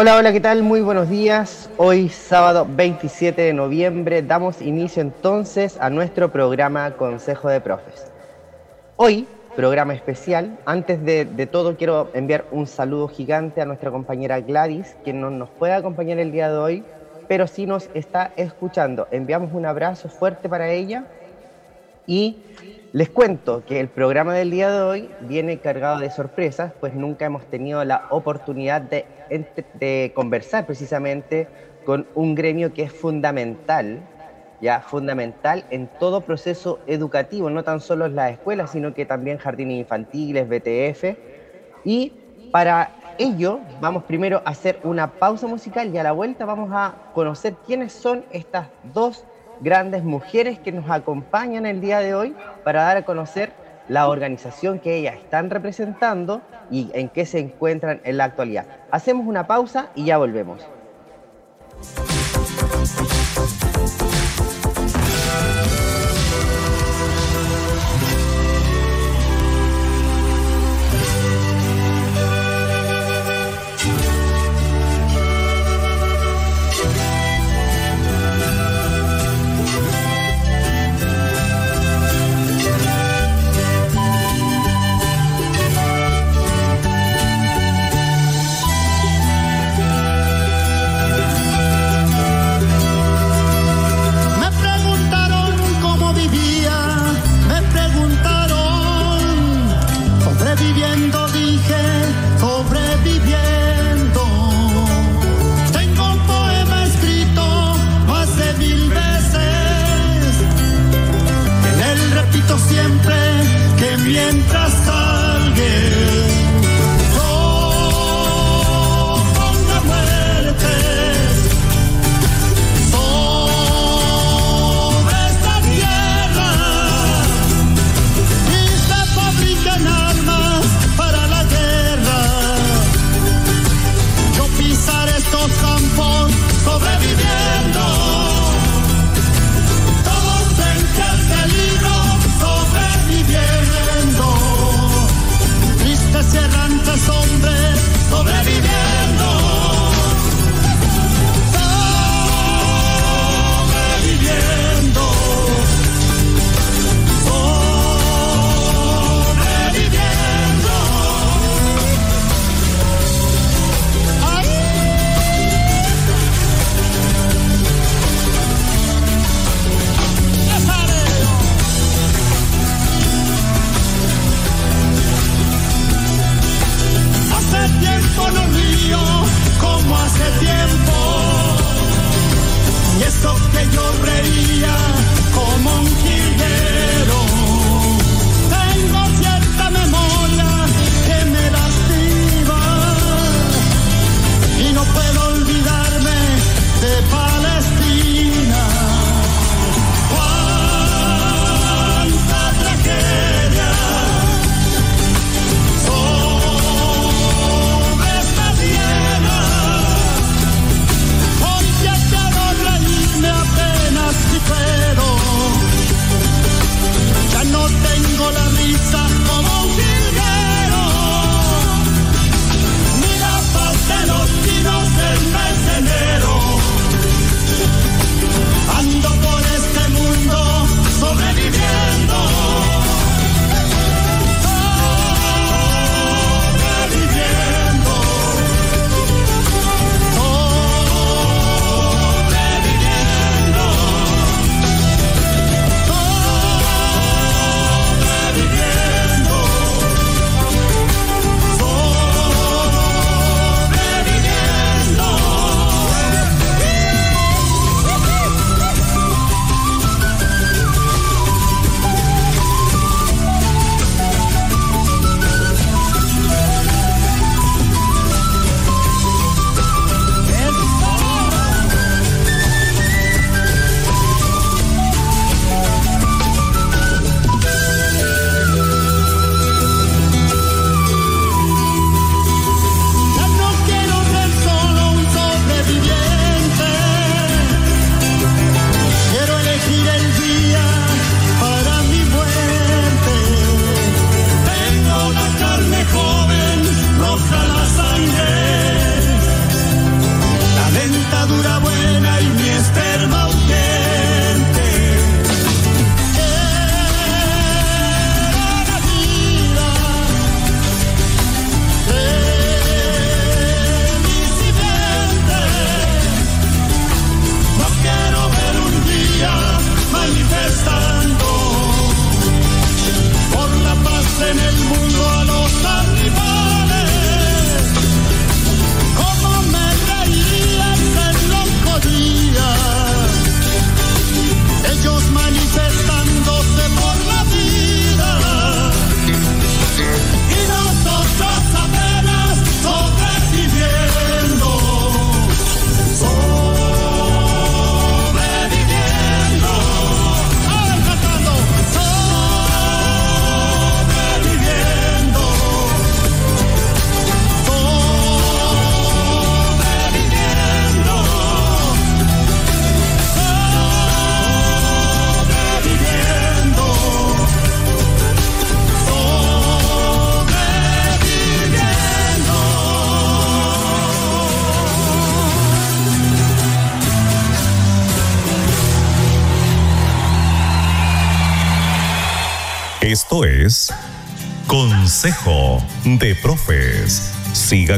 Hola, hola, ¿qué tal? Muy buenos días. Hoy sábado 27 de noviembre damos inicio entonces a nuestro programa Consejo de Profes. Hoy, programa especial. Antes de, todo quiero enviar un saludo gigante a nuestra compañera Gladys, que no nos puede acompañar el día de hoy, pero sí nos está escuchando. Enviamos un abrazo fuerte para ella y les cuento que el programa del día de hoy viene cargado de sorpresas, pues nunca hemos tenido la oportunidad de, conversar precisamente con un gremio que es fundamental, ya fundamental en todo proceso educativo, no tan solo en las escuelas, sino que también jardines infantiles, BTF. Y para ello vamos primero a hacer una pausa musical y a la vuelta vamos a conocer quiénes son estas dos grandes mujeres que nos acompañan el día de hoy para dar a conocer la organización que ellas están representando y en qué se encuentran en la actualidad. Hacemos una pausa y ya volvemos.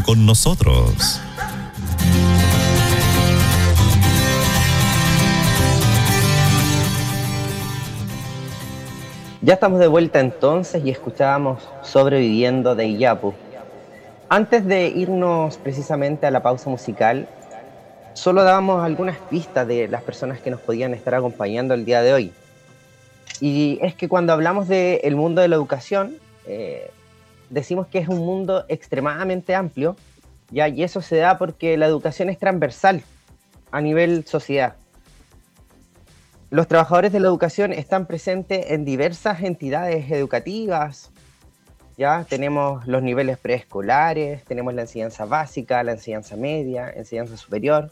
Con nosotros. Ya estamos de vuelta entonces y escuchábamos Sobreviviendo de Iyapu. Antes de irnos precisamente a la pausa musical, solo dábamos algunas pistas de las personas que nos podían estar acompañando el día de hoy. Y es que cuando hablamos del mundo de la educación, eh, decimos que es un mundo extremadamente amplio, ¿ya? y eso se da porque la educación es transversal a nivel sociedad. Los trabajadores de la educación están presentes en diversas entidades educativas. Ya tenemos los niveles preescolares, tenemos la enseñanza básica, la enseñanza media, enseñanza superior.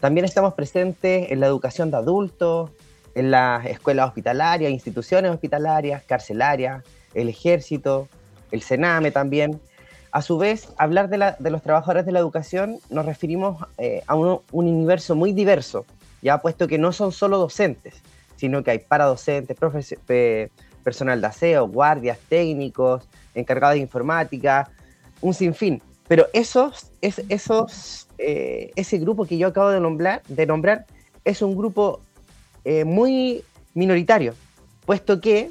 También estamos presentes en la educación de adultos, en las escuelas hospitalarias, instituciones hospitalarias, carcelarias, el ejército, el Sename también. A su vez, hablar de, los trabajadores de la educación nos referimos eh, a un universo muy diverso, ya puesto que no son solo docentes, sino que hay paradocentes, personal de aseo, guardias, técnicos, encargados de informática, un sinfín. Pero esos, es, esos, eh, ese grupo que yo acabo de nombrar, de nombrar es un grupo eh, muy minoritario, puesto que,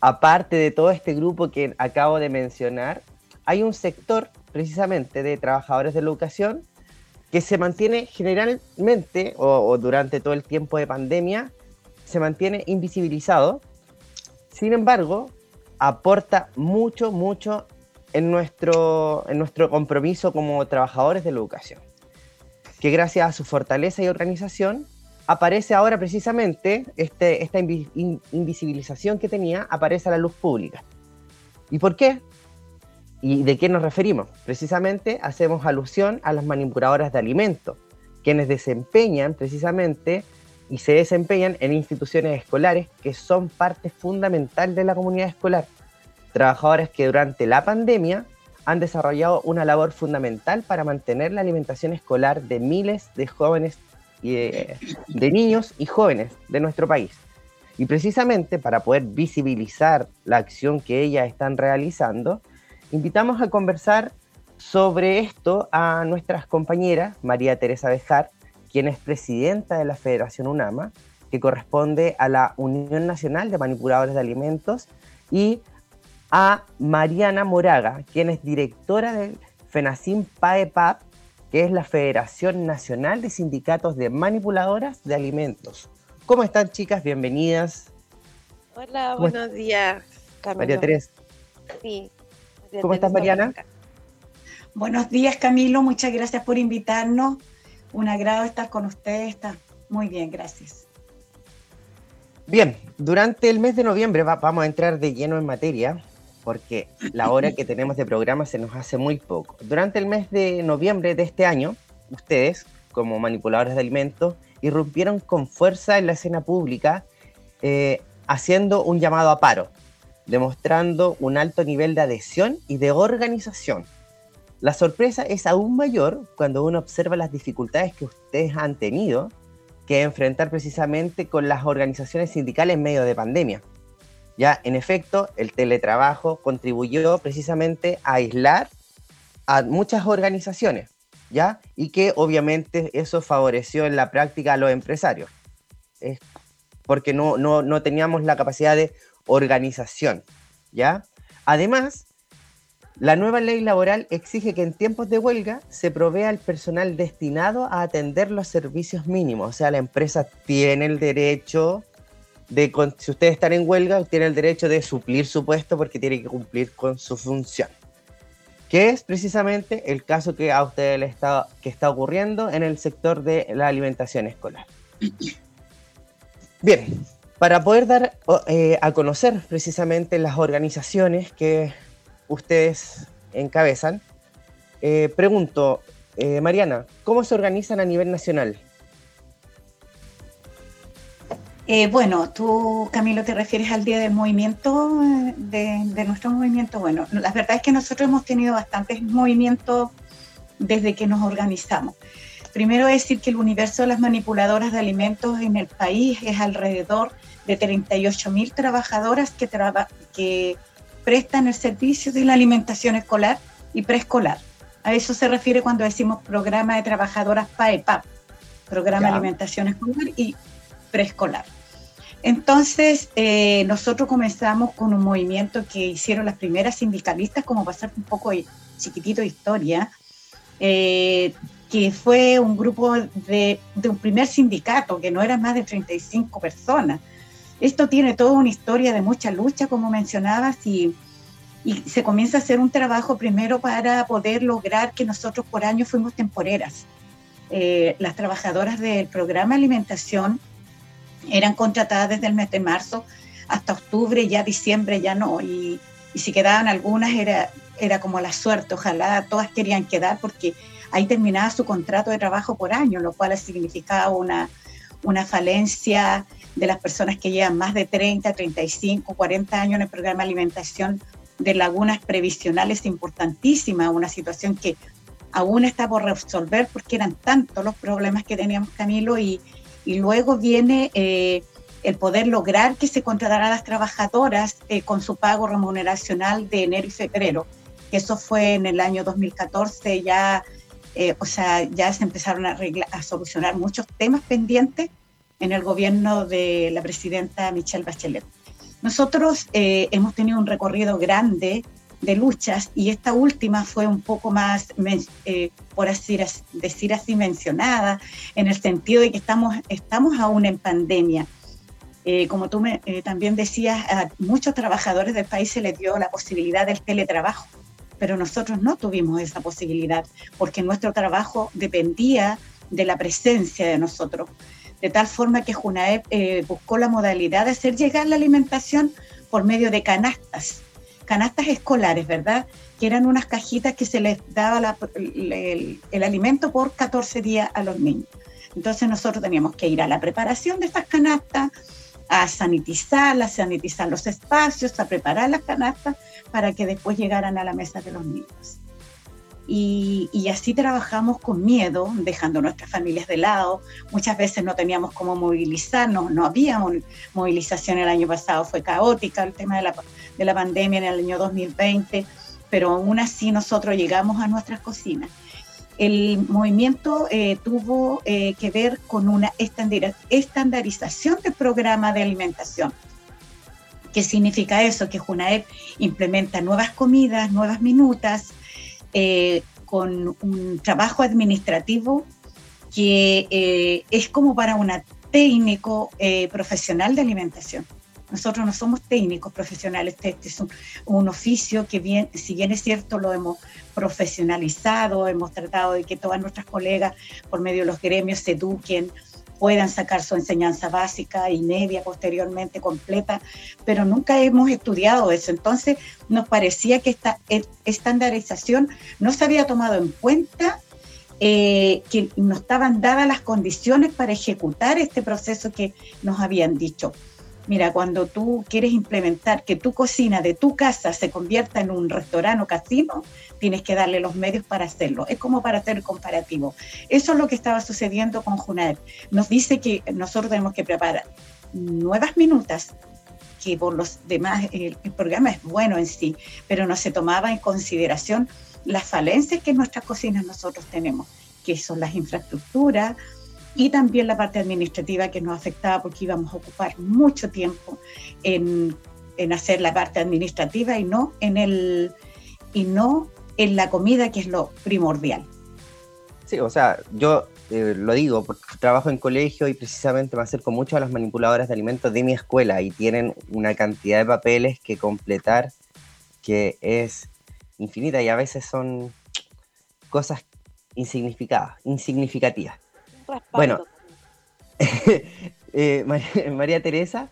aparte de todo este grupo que acabo de mencionar, hay un sector precisamente de trabajadores de la educación que se mantiene generalmente o, durante todo el tiempo de pandemia, se mantiene invisibilizado. Sin embargo, aporta mucho, mucho en nuestro, en nuestro compromiso como trabajadores de la educación. Que gracias a su fortaleza y organización, aparece ahora precisamente este, esta invisibilización que tenía, aparece a la luz pública. ¿Y por qué? ¿Y de qué nos referimos? Precisamente hacemos alusión a las manipuladoras de alimentos, quienes desempeñan precisamente y se desempeñan en instituciones escolares que son parte fundamental de la comunidad escolar. Trabajadoras que durante la pandemia han desarrollado una labor fundamental para mantener la alimentación escolar de miles de jóvenes de niños y jóvenes de nuestro país. Y precisamente para poder visibilizar la acción que ellas están realizando, invitamos a conversar sobre esto a nuestras compañeras, María Teresa Bejar, quien es presidenta de la Federación UNAMA, que corresponde a la Unión Nacional de Manipuladores de Alimentos, y a Mariana Moraga, quien es directora del FENACIM PAEPAP, que es la Federación Nacional de Sindicatos de Manipuladoras de Alimentos. ¿Cómo están, chicas? Bienvenidas. Hola, buenos días, Camilo. María Teresa. Sí, ¿Cómo estás, Mariana? Buenos días, Camilo. Muchas gracias por invitarnos. Un agrado estar con ustedes. Está muy bien, gracias. Bien, durante el mes de noviembre vamos a entrar de lleno en materia, porque la hora que tenemos de programa se nos hace muy poco. Durante el mes de noviembre de este año, ustedes, como manipuladores de alimentos, irrumpieron con fuerza en la escena pública, eh, haciendo un llamado a paro demostrando un alto nivel de adhesión y de organización. La sorpresa es aún mayor cuando uno observa las dificultades que ustedes han tenido que enfrentar precisamente con las organizaciones sindicales en medio de pandemia. Ya, en efecto, el teletrabajo contribuyó precisamente a aislar a muchas organizaciones, ¿ya? Y que obviamente eso favoreció en la práctica a los empresarios, porque no, no, no teníamos la capacidad de organización, ¿ya? Además, la nueva ley laboral exige que en tiempos de huelga se provea el personal destinado a atender los servicios mínimos. O sea, la empresa tiene el derecho de, si ustedes están en huelga, tiene el derecho de suplir su puesto porque tiene que cumplir con su función. Que es precisamente el caso que a ustedes le está, que está ocurriendo en el sector de la alimentación escolar. Bien, para poder dar eh, a conocer precisamente las organizaciones que ustedes encabezan, eh, pregunto, eh, Mariana, ¿cómo se organizan a nivel nacional? Bueno, tú, Camilo, te refieres al día del movimiento, de, de, nuestro movimiento. Bueno, la verdad es que nosotros hemos tenido bastantes movimientos desde que nos organizamos. Primero decir que el universo de las manipuladoras de alimentos en el país es alrededor de 38 mil trabajadoras que, que prestan el servicio de la alimentación escolar y preescolar. A eso se refiere cuando decimos programa de trabajadoras PAEPAP, programa de alimentación escolar y preescolar. Entonces, eh, nosotros comenzamos con un movimiento que hicieron las primeras sindicalistas, como pasar un poco chiquitito de historia, eh, que fue un grupo de, de, un primer sindicato, que no era más de 35 personas. Esto tiene toda una historia de mucha lucha, como mencionabas, y, y se comienza a hacer un trabajo primero para poder lograr que nosotros por año fuimos temporeras. Eh, las trabajadoras del programa de alimentación eran contratadas desde el mes de marzo hasta octubre, ya diciembre ya no, y, y si quedaban algunas era, era como la suerte, ojalá todas querían quedar porque ahí terminaba su contrato de trabajo por año, lo cual significaba una, una falencia de las personas que llevan más de 30, 35, 40 años en el programa de alimentación de lagunas previsionales importantísima, una situación que aún está por resolver porque eran tantos los problemas que teníamos Camilo y, y luego viene eh, el poder lograr que se contrataran a las trabajadoras eh, con su pago remuneracional de enero y febrero. Eso fue en el año 2014, ya, eh, o sea, ya se empezaron a, a solucionar muchos temas pendientes en el gobierno de la presidenta Michelle Bachelet. Nosotros hemos tenido un recorrido grande de luchas y esta última fue un poco más, eh, por así decir así, mencionada, en el sentido de que estamos, estamos aún en pandemia. Eh, como tú eh, también decías, a muchos trabajadores del país se les dio la posibilidad del teletrabajo, pero nosotros no tuvimos esa posibilidad porque nuestro trabajo dependía de la presencia de nosotros. De tal forma que Junaep buscó la modalidad de hacer llegar la alimentación por medio de canastas canastas escolares, ¿verdad? Que eran unas cajitas que se les daba el, alimento por 14 días a los niños. Entonces nosotros teníamos que ir a la preparación de estas canastas, a sanitizarlas, sanitizar los espacios, a preparar las canastas para que después llegaran a la mesa de los niños. Y, así trabajamos con miedo, dejando nuestras familias de lado. Muchas veces no teníamos cómo movilizarnos, no había movilización el año pasado, fue caótica el tema de la, de la pandemia en el año 2020, pero aún así nosotros llegamos a nuestras cocinas. El movimiento eh, tuvo eh, que ver con una estandarización del programa de alimentación. ¿Qué significa eso? Que Junaep implementa nuevas comidas, nuevas minutas, eh, con un trabajo administrativo que eh, es como para un técnico eh, profesional de alimentación. Nosotros no somos técnicos profesionales, este, este es un, oficio que bien, si bien es cierto lo hemos profesionalizado, hemos tratado de que todas nuestras colegas por medio de los gremios se eduquen, puedan sacar su enseñanza básica y media posteriormente completa, pero nunca hemos estudiado eso. Entonces nos parecía que esta estandarización no se había tomado en cuenta, eh, que no estaban dadas las condiciones para ejecutar este proceso que nos habían dicho. Mira, cuando tú quieres implementar que tu cocina de tu casa se convierta en un restaurante o casino, tienes que darle los medios para hacerlo. Es como para hacer el comparativo. Eso es lo que estaba sucediendo con Junaep. Nos dice que nosotros tenemos que preparar nuevas minutas que por los demás, el, programa es bueno en sí, pero no se tomaba en consideración las falencias que en nuestras cocinas nosotros tenemos, que son las infraestructuras, y también la parte administrativa que nos afectaba porque íbamos a ocupar mucho tiempo en, en hacer la parte administrativa y no en el y no en la comida que es lo primordial. Sí, o sea, yo eh, lo digo porque trabajo en colegio y precisamente me acerco mucho a las manipuladoras de alimentos de mi escuela y tienen una cantidad de papeles que completar que es infinita y a veces son cosas insignificadas, insignificativas. Bueno, eh, María, Teresa,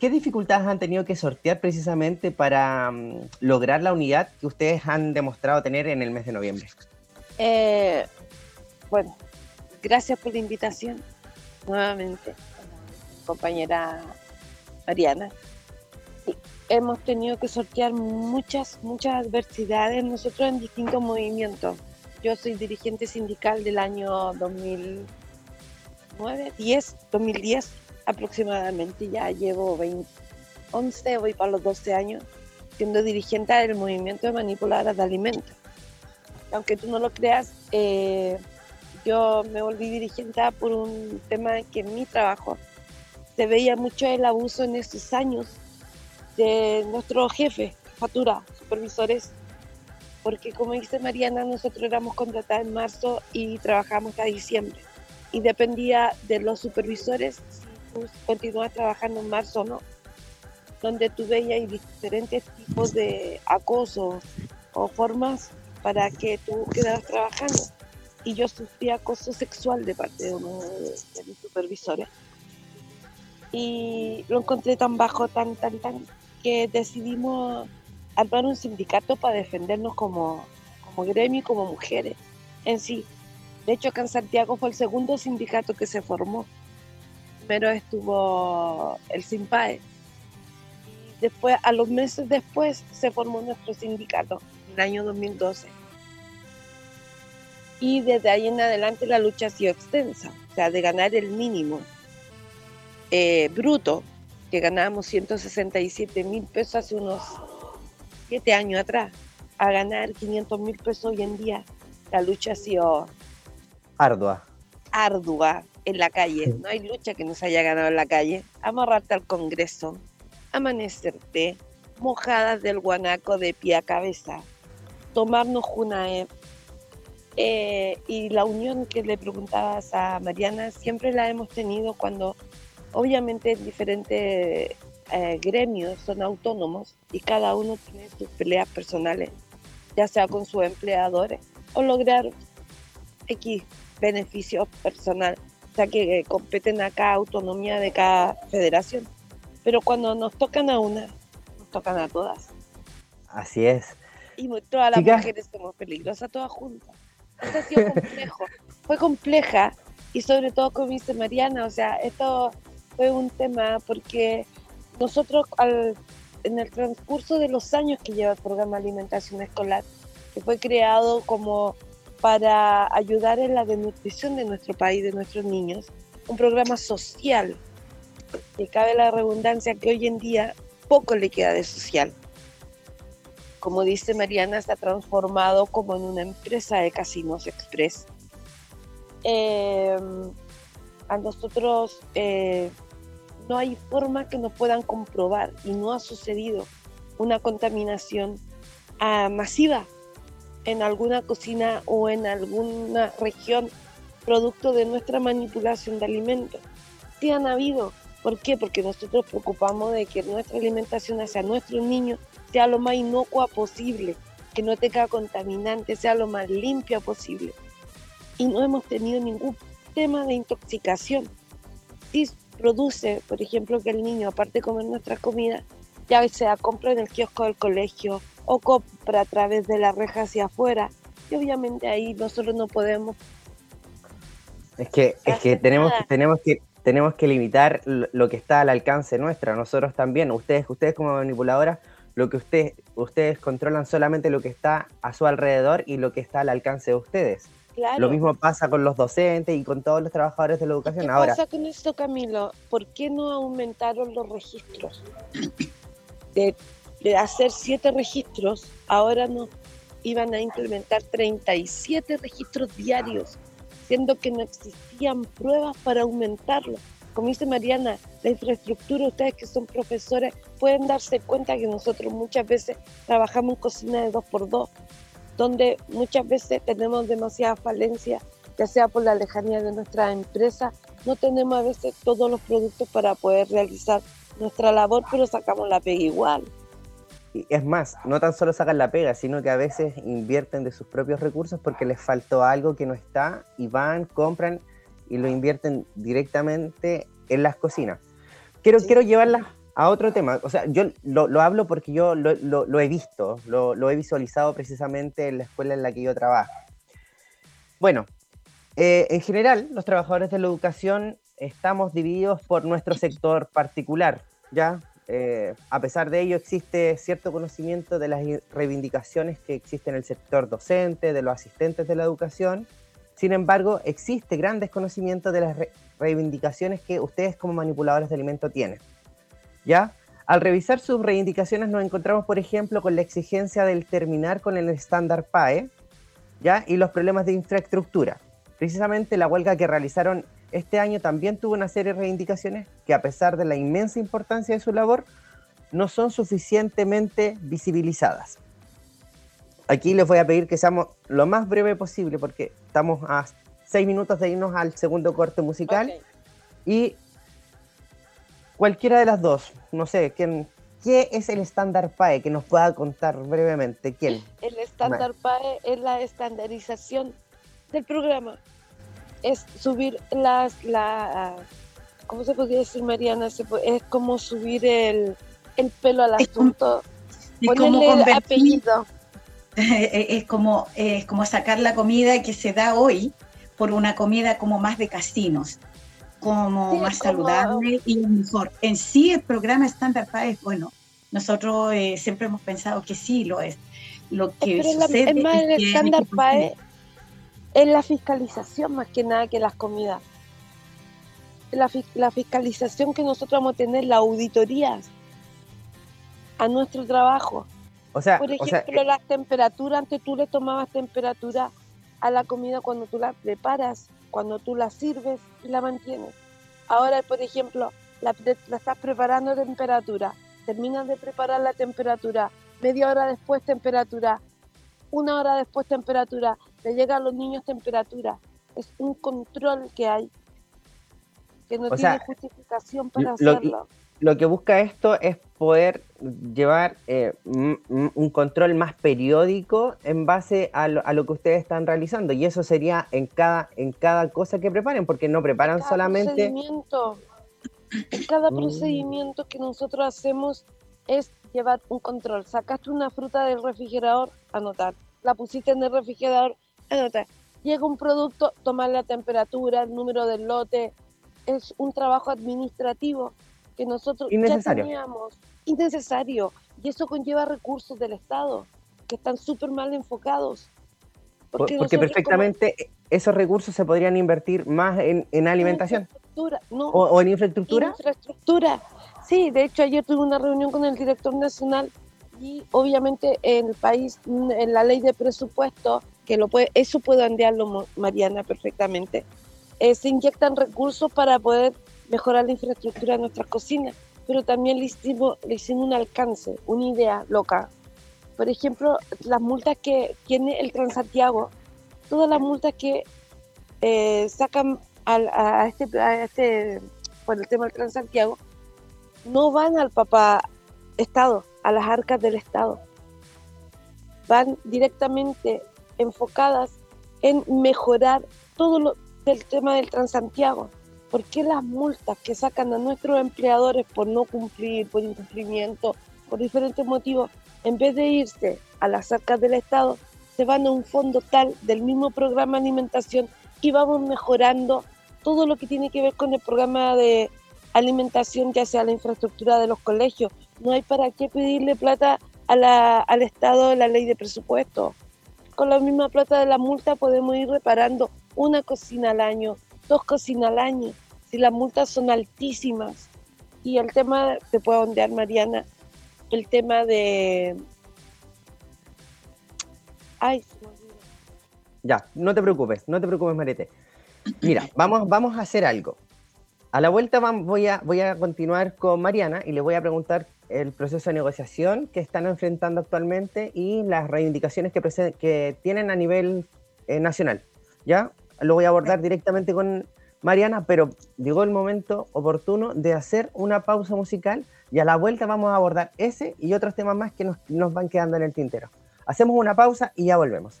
¿qué dificultades han tenido que sortear precisamente para mm, lograr la unidad que ustedes han demostrado tener en el mes de noviembre? Eh, bueno, gracias por la invitación nuevamente, compañera Mariana. Hemos tenido que sortear muchas, muchas adversidades nosotros en distintos movimientos yo soy dirigente sindical del año 2009, 10, 2010 aproximadamente. Ya llevo 20, 11, voy para los 12 años siendo dirigente del movimiento de manipuladoras de alimentos. Aunque tú no lo creas, eh, yo me volví dirigente por un tema que en mi trabajo se veía mucho el abuso en estos años de nuestros jefes, factura, supervisores, porque como dice Mariana, nosotros éramos contratados en marzo y trabajamos hasta diciembre. Y dependía de los supervisores si tú trabajando en marzo o no, donde tú veías diferentes tipos de acoso o formas para que tú quedaras trabajando. Y yo sufrí acoso sexual de parte de uno de, mis supervisores. Y lo encontré tan bajo, tan, tan, tan, que decidimos armar un sindicato para defendernos como, como gremio y como mujeres en sí. De hecho, acá en Santiago fue el segundo sindicato que se formó. Primero estuvo el SIMPAE. Después, a los meses después, se formó nuestro sindicato, en el año 2012. Y desde ahí en adelante la lucha ha sido extensa, o sea, de ganar el mínimo eh, bruto, que ganábamos 167 mil pesos hace unos siete años atrás a ganar 500 mil pesos hoy en día, la lucha ha sido ardua. Ardua en la calle. No hay lucha que nos haya ganado en la calle. Amarrarte al Congreso, amanecerte, mojadas del guanaco de pie a cabeza, tomarnos una eh, y la unión que le preguntabas a Mariana siempre la hemos tenido cuando obviamente en diferentes eh, gremios son autónomos y cada uno tiene sus peleas personales, ya sea con sus empleadores o lograr X beneficios personal, o sea que competen a cada autonomía de cada federación. Pero cuando nos tocan a una, nos tocan a todas. Así es. Y todas las mujeres somos peligrosas, todas juntas. Esto ha sido complejo. Fue compleja y sobre todo, como dice Mariana, o sea, esto fue un tema porque nosotros en el transcurso de los años que lleva el programa alimentación escolar, que fue creado como para ayudar en la desnutrición de nuestro país, de nuestros niños, un programa social, que cabe la redundancia que hoy en día poco le queda de social. Como dice Mariana, se ha transformado como en una empresa de casinos express. Em, a nosotros eh, no hay forma que nos puedan comprobar y no ha sucedido una contaminación ah, masiva en alguna cocina o en alguna región producto de nuestra manipulación de alimentos. Sí han habido. ¿Por qué? Porque nosotros preocupamos de que nuestra alimentación hacia nuestros niños sea lo más inocua posible, que no tenga contaminantes, sea lo más limpia posible. Y no hemos tenido ningún tema de intoxicación. Sí produce, por ejemplo, que el niño, aparte de comer nuestra comida, ya sea compra en el kiosco del colegio o compra a través de la reja hacia afuera. Y obviamente ahí nosotros no podemos. Es que, es que tenemos, tenemos que tenemos que limitar lo que está al alcance nuestra. Nosotros también, ustedes, ustedes como manipuladoras, lo que ustedes, ustedes controlan solamente lo que está a su alrededor y lo que está al alcance de ustedes. Lo mismo pasa con los docentes y con todos los trabajadores de la educación. ¿Qué pasa con esto, Camilo? ¿Por qué no aumentaron los registros? De, hacer siete registros, ahora no iban a implementar 37 registros diarios, siendo que no existían pruebas para aumentarlo. Como dice Mariana, la infraestructura, ustedes que son profesores pueden darse cuenta que nosotros muchas veces trabajamos en cocina de dos por dos donde muchas veces tenemos demasiada falencia, ya sea por la lejanía de nuestra empresa, no tenemos a veces todos los productos para poder realizar nuestra labor, pero sacamos la pega igual. Y es más, no tan solo sacan la pega, sino que a veces invierten de sus propios recursos porque les faltó algo que no está y van, compran y lo invierten directamente en las cocinas. Quiero, quiero llevarla a otro tema, o sea, yo lo, hablo porque yo lo, he visto, lo, he visualizado precisamente en la escuela en la que yo trabajo. Bueno, eh, en general, los trabajadores de la educación estamos divididos por nuestro sector particular, ¿ya? eh, a pesar de ello existe cierto conocimiento de las reivindicaciones que existen en el sector docente, de los asistentes de la educación. Sin embargo, existe gran desconocimiento de las reivindicaciones que ustedes como manipuladores de alimentos tienen. ¿Ya? Al revisar sus reivindicaciones nos encontramos, por ejemplo, con la exigencia del terminar con el estándar PAE, ¿ya? Y los problemas de infraestructura. Precisamente la huelga que realizaron este año también tuvo una serie de reivindicaciones que a pesar de la inmensa importancia de su labor, no son suficientemente visibilizadas. Aquí les voy a pedir que seamos lo más breve posible porque estamos a seis minutos de irnos al segundo corte musical y cualquiera de las dos, no sé, ¿quién, ¿qué es el estándar PAE? Que nos pueda contar brevemente. ¿Quién? El estándar PAE es la estandarización del programa es subir las, la, ¿cómo se podría decir, Mariana? es como subir el, el pelo al asunto, ponerle el apellido. Es como, es como sacar la comida que se da hoy por una comida como más de casinos, como más saludable y mejor. En sí el programa Standard es bueno. Nosotros eh, siempre hemos pensado que sí lo es. Lo que sucede es, más, el Standard Pie es la fiscalización más que nada que las comidas. La, la fiscalización que nosotros vamos a tener, las auditorías a nuestro trabajo. O sea, por ejemplo, las temperaturas, antes tú le tomabas temperatura a la comida cuando tú la preparas, cuando tú la sirves y la mantienes. Ahora, por ejemplo, la, la estás preparando a temperatura, terminas de preparar la temperatura, media hora después temperatura, una hora después temperatura, le llega a los niños temperatura. Es un control que hay, que no tiene justificación para hacerlo. Lo que busca esto es poder llevar eh, un control más periódico en base a lo, que ustedes están realizando. Y eso sería en cada, en cada cosa que preparen, porque no preparan cada solamente... Procedimiento, cada mm. procedimiento que nosotros hacemos es llevar un control. Sacaste una fruta del refrigerador, anotar. La pusiste en el refrigerador, anotar. Llega un producto, tomar la temperatura, el número del lote. Es un trabajo administrativo que nosotros ya teníamos. Innecesario. Y eso conlleva recursos del Estado que están súper mal enfocados. Porque, perfectamente esos recursos se podrían invertir más en, en alimentación. no, o, en infraestructura. Infraestructura. Sí, de hecho ayer tuve una reunión con el director nacional y obviamente en el país, en la ley de presupuesto, que lo puede, eso puede andearlo Mariana perfectamente, eh, se inyectan recursos para poder mejorar la infraestructura de nuestras cocinas, pero también le hicimos, le hicimos un alcance, una idea loca. Por ejemplo, las multas que tiene el Transantiago, todas las multas que eh, sacan a, este, este, por el tema del Transantiago, no van al papá Estado, a las arcas del Estado. Van directamente enfocadas en mejorar todo lo del tema del Transantiago. ¿Por qué las multas que sacan a nuestros empleadores por no cumplir, por incumplimiento, por diferentes motivos, en vez de irse a las arcas del Estado, se van a un fondo tal del mismo programa de alimentación y vamos mejorando todo lo que tiene que ver con el programa de alimentación, ya sea la infraestructura de los colegios. No hay para qué pedirle plata a la, al Estado de la ley de presupuesto. Con la misma plata de la multa podemos ir reparando una cocina al año, dos cocinas al año, si las multas son altísimas. Y el tema, te puedo ondear, Mariana, el tema de... Ay, Ya, no te preocupes, no te preocupes, Marete. Mira, vamos, vamos a hacer algo. A la vuelta voy a, voy a continuar con Mariana y le voy a preguntar el proceso de negociación que están enfrentando actualmente y las reivindicaciones que, que tienen a nivel eh, nacional. ¿Ya? Lo voy a abordar directamente con Mariana, pero llegó el momento oportuno de hacer una pausa musical y a la vuelta vamos a abordar ese y otros temas más que nos, nos van quedando en el tintero. Hacemos una pausa y ya volvemos.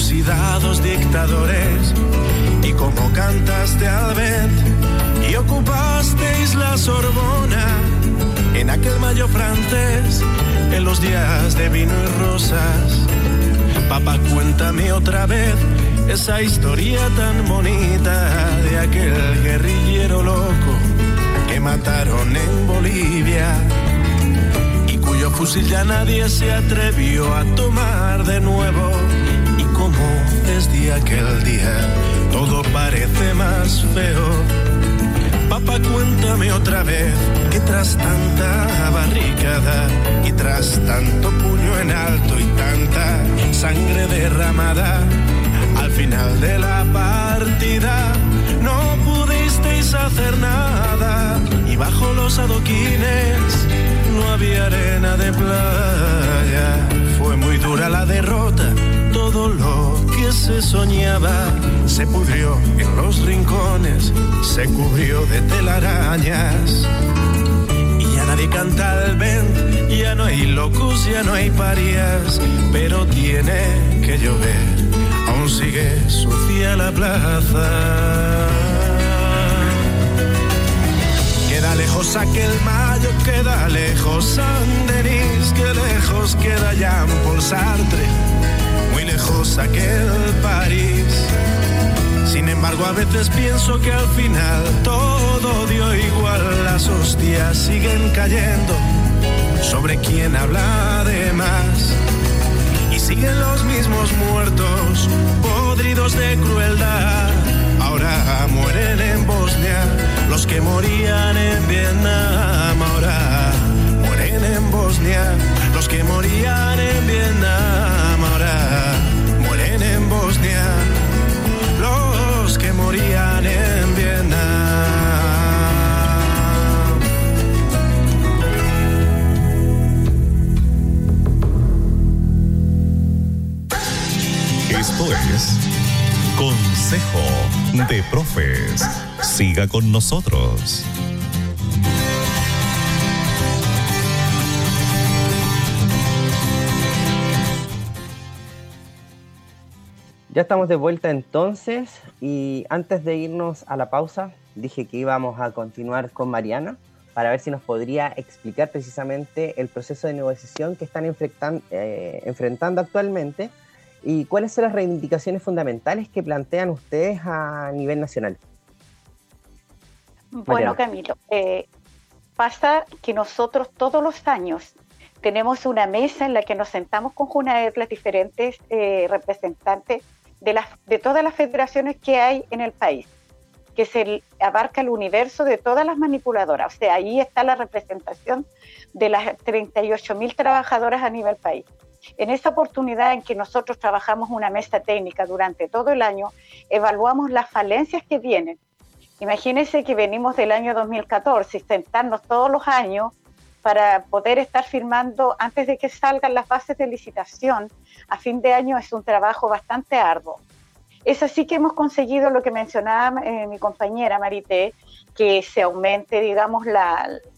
oxidados dictadores, y cómo cantaste al vent y ocupasteis la Sorbona en aquel mayo francés, en los días de vino y rosas. Papá, cuéntame otra vez esa historia tan bonita de aquel guerrillero loco que mataron en Bolivia y cuyo fusil ya nadie se atrevió a tomar de nuevo. Como desde aquel día todo parece más feo Papá, cuéntame otra vez que tras tanta barricada y tras tanto puño en alto y tanta sangre derramada, al final de la partida no pudisteis hacer nada y bajo los adoquines no había arena de playa. Fue muy dura la derrota, todo lo que se soñaba se pudrió en los rincones, se cubrió de telarañas. Y ya nadie canta el vent, ya no hay locos, ya no hay parias, pero tiene que llover, aún sigue sucia la plaza. Queda lejos aquel mayo, queda lejos San Denis, que lejos queda ya por Sartre, lejos aquel París sin embargo, a veces pienso que al final todo dio igual, las hostias siguen cayendo sobre quien habla de más. Y siguen los mismos muertos, podridos de crueldad. Ahora mueren en Bosnia los que morían en Vietnam. Ahora mueren en Bosnia los que morían en Vietnam. En. Esto es Consejo de Profes. Siga con nosotros. Ya estamos de vuelta entonces y antes de irnos a la pausa dije que íbamos a continuar con Mariana para ver si nos podría explicar precisamente el proceso de negociación que están eh, enfrentando actualmente y cuáles son las reivindicaciones fundamentales que plantean ustedes a nivel nacional. Bueno, Camilo, eh, pasa que nosotros todos los años tenemos una mesa en la que nos sentamos con de las diferentes eh, representantes de, todas las federaciones que hay en el país, que se abarca el universo de todas las manipuladoras. O sea, ahí está la representación de las 38 mil trabajadoras a nivel país. En esa oportunidad en que nosotros trabajamos una mesa técnica durante todo el año, evaluamos las falencias que vienen. Imagínense que venimos del año 2014 y sentarnos todos los años para poder estar firmando antes de que salgan las bases de licitación a fin de año es un trabajo bastante arduo. Es así que hemos conseguido lo que mencionaba eh, mi compañera Marité, que se aumente, digamos,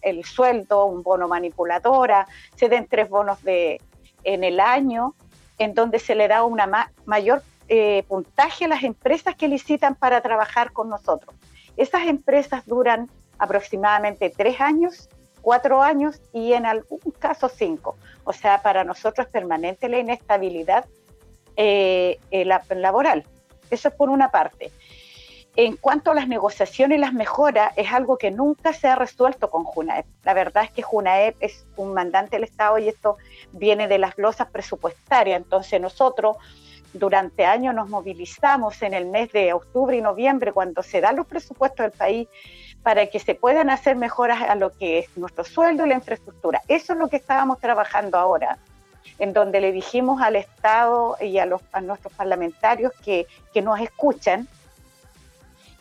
el sueldo, un bono manipuladora, se den tres bonos de, en el año, en donde se le da una mayor eh, puntaje a las empresas que licitan para trabajar con nosotros. Esas empresas duran aproximadamente tres años cuatro años y en algún caso cinco. O sea, para nosotros es permanente la inestabilidad eh, eh, laboral. Eso es por una parte. En cuanto a las negociaciones y las mejoras, es algo que nunca se ha resuelto con JUNAEP. La verdad es que JUNAEP es un mandante del Estado y esto viene de las glosas presupuestarias. Entonces nosotros durante años nos movilizamos en el mes de octubre y noviembre cuando se dan los presupuestos del país para que se puedan hacer mejoras a lo que es nuestro sueldo y la infraestructura. Eso es lo que estábamos trabajando ahora, en donde le dijimos al Estado y a, los, a nuestros parlamentarios que, que nos escuchan,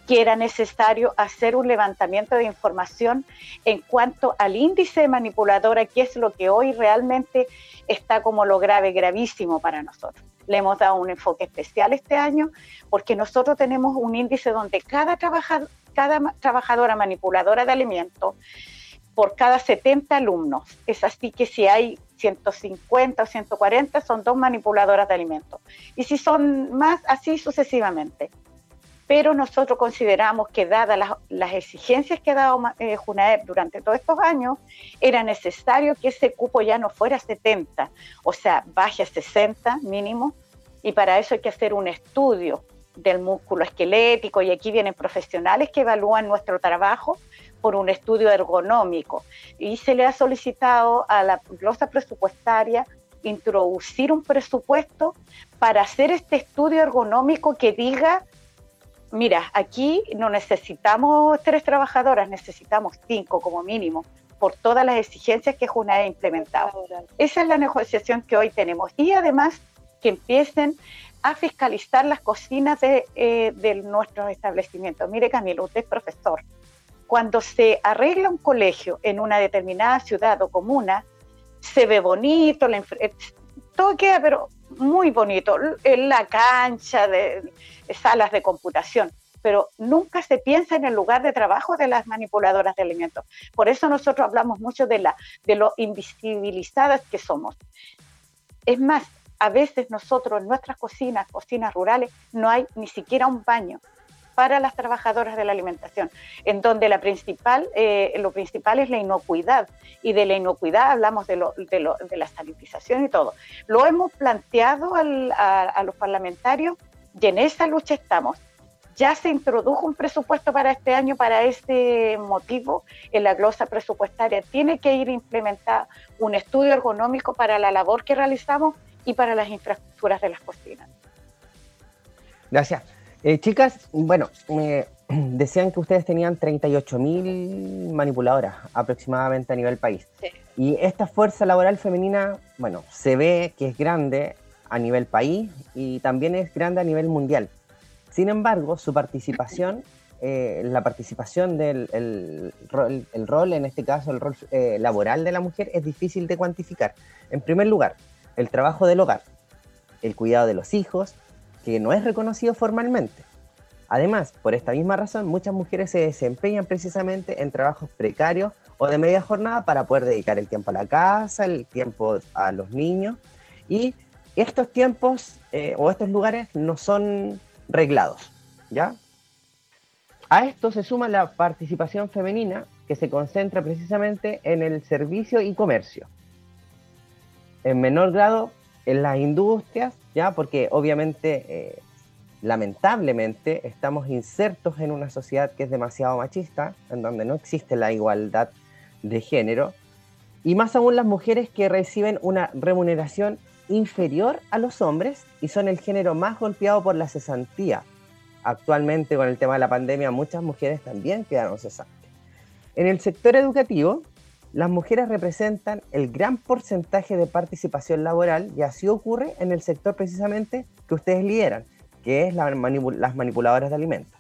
que era necesario hacer un levantamiento de información en cuanto al índice manipuladora, que es lo que hoy realmente está como lo grave, gravísimo para nosotros. Le hemos dado un enfoque especial este año porque nosotros tenemos un índice donde cada, cada trabajadora manipuladora de alimentos por cada 70 alumnos. Es así que si hay 150 o 140 son dos manipuladoras de alimentos. Y si son más, así sucesivamente. Pero nosotros consideramos que dadas las, exigencias que ha dado eh, durante todos estos años, era necesario que ese cupo ya no fuera 70, o sea, baje a 60 mínimo, y para eso hay que hacer un estudio del músculo esquelético, y aquí vienen profesionales que evalúan nuestro trabajo por un estudio ergonómico y se le ha solicitado a la glosa presupuestaria introducir un presupuesto para hacer este estudio ergonómico que diga, mira, aquí no necesitamos tres trabajadoras, necesitamos cinco como mínimo por todas las exigencias que JUNA ha implementado. Esa es la negociación que hoy tenemos. Y además que empiecen a fiscalizar las cocinas de, eh, de nuestros establecimientos. Mire Camilo, usted es profesor cuando se arregla un colegio en una determinada ciudad o comuna, se ve bonito, eh, todo queda pero muy bonito, en la cancha, de, salas de computación, pero nunca se piensa en el lugar de trabajo de las manipuladoras de alimentos. Por eso nosotros hablamos mucho de, la, de lo invisibilizadas que somos. Es más, a veces nosotros en nuestras cocinas, cocinas rurales, no hay ni siquiera un baño para las trabajadoras de la alimentación, en donde la principal, eh, lo principal es la inocuidad, y de la inocuidad hablamos de, lo, de, lo, de la sanitización y todo. Lo hemos planteado a, los parlamentarios y en esa lucha estamos. Ya se introdujo un presupuesto para este año para este motivo en la glosa presupuestaria. Tiene que ir implementado un estudio ergonómico para la labor que realizamos y para las infraestructuras de las cocinas. Gracias. Eh, chicas, bueno, me decían que ustedes tenían 38.000 manipuladoras aproximadamente a nivel país. Y esta fuerza laboral femenina, bueno, se ve que es grande a nivel país y también es grande a nivel mundial. Sin embargo, su participación, eh, la participación del el, rol, en este caso el rol eh, laboral de la mujer, es difícil de cuantificar. En primer lugar, el trabajo del hogar, el cuidado de los hijos, que no es reconocido formalmente. Además, por esta misma razón, muchas mujeres se desempeñan precisamente en trabajos precarios o de media jornada para poder dedicar el tiempo a la casa, el tiempo a los niños. Y estos tiempos eh, o estos lugares no son reglados, ¿ya? A esto se suma la participación femenina que se concentra precisamente en el servicio y comercio. En menor grado en las industrias, ya porque obviamente, eh, lamentablemente, estamos insertos en una sociedad que es demasiado machista, en donde no existe la igualdad de género, y más aún las mujeres que reciben una remuneración inferior a los hombres y son el género más golpeado por la cesantía. Actualmente con el tema de la pandemia muchas mujeres también quedaron cesantes. En el sector educativo, las mujeres representan el gran porcentaje de participación laboral y así ocurre en el sector precisamente que ustedes lideran, que es las manipuladoras de alimentos.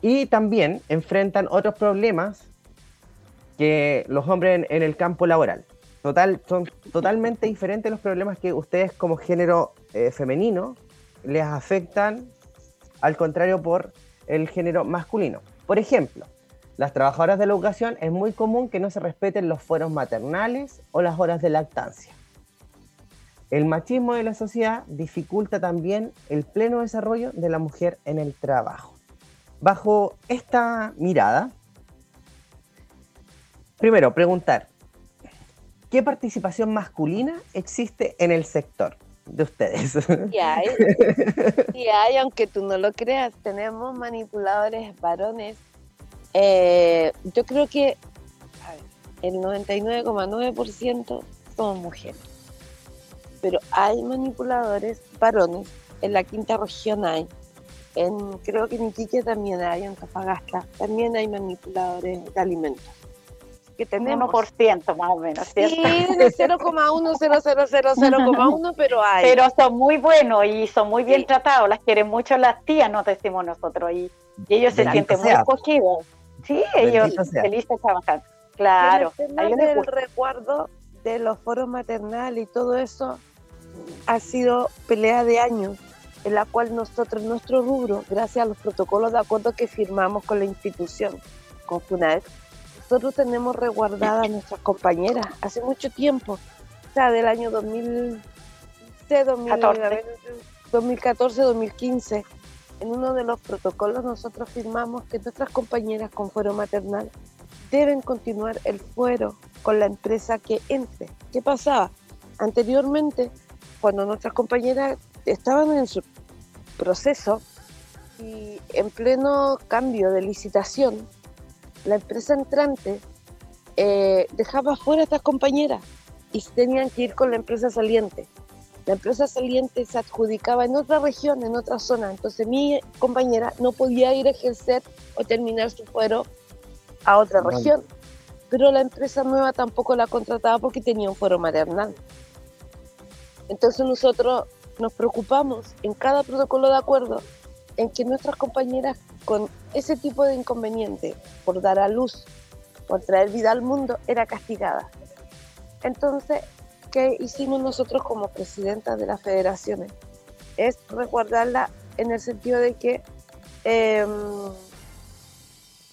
Y también enfrentan otros problemas que los hombres en, el campo laboral. Total, son totalmente diferentes los problemas que ustedes como género eh, femenino les afectan, al contrario por el género masculino. Por ejemplo, las trabajadoras de la educación es muy común que no se respeten los fueros maternales o las horas de lactancia. El machismo de la sociedad dificulta también el pleno desarrollo de la mujer en el trabajo. Bajo esta mirada, primero preguntar, ¿qué participación masculina existe en el sector de ustedes? Y hay, y hay, aunque tú no lo creas, tenemos manipuladores varones eh, yo creo que el 99,9% somos mujeres. Pero hay manipuladores varones, en la quinta región hay, en, creo que en Iquique también hay, en Tafagasta, también hay manipuladores de alimentos. que tenemos. 1% más o menos, ¿cierto? Sí, de 0,1, pero hay. Pero son muy buenos y son muy bien tratados, las quieren mucho las tías, nos decimos nosotros, y, ellos se sienten muy acogidos. Sí, ellos felices trabajando. Claro. El tema del recuerdo de los foros maternales y todo eso ha sido pelea de años en la cual nosotros, nuestro rubro, gracias a los protocolos de acuerdo que firmamos con la institución, con FUNAED, nosotros tenemos resguardadas a nuestras compañeras hace mucho tiempo, o sea, del año 2014, 2015. En uno de los protocolos nosotros firmamos que nuestras compañeras con fuero maternal deben continuar el fuero con la empresa que entre. ¿Qué pasaba? Anteriormente, cuando nuestras compañeras estaban en su proceso y en pleno cambio de licitación, la empresa entrante eh, dejaba fuera a estas compañeras y tenían que ir con la empresa saliente. La empresa saliente se adjudicaba en otra región, en otra zona, entonces mi compañera no podía ir a ejercer o terminar su fuero a otra región, pero la empresa nueva tampoco la contrataba porque tenía un fuero maternal. Entonces nosotros nos preocupamos en cada protocolo de acuerdo en que nuestras compañeras con ese tipo de inconveniente por dar a luz, por traer vida al mundo, era castigada. Entonces, ¿qué hicimos nosotros como presidentas de las federaciones? Es resguardarla en el sentido de que em,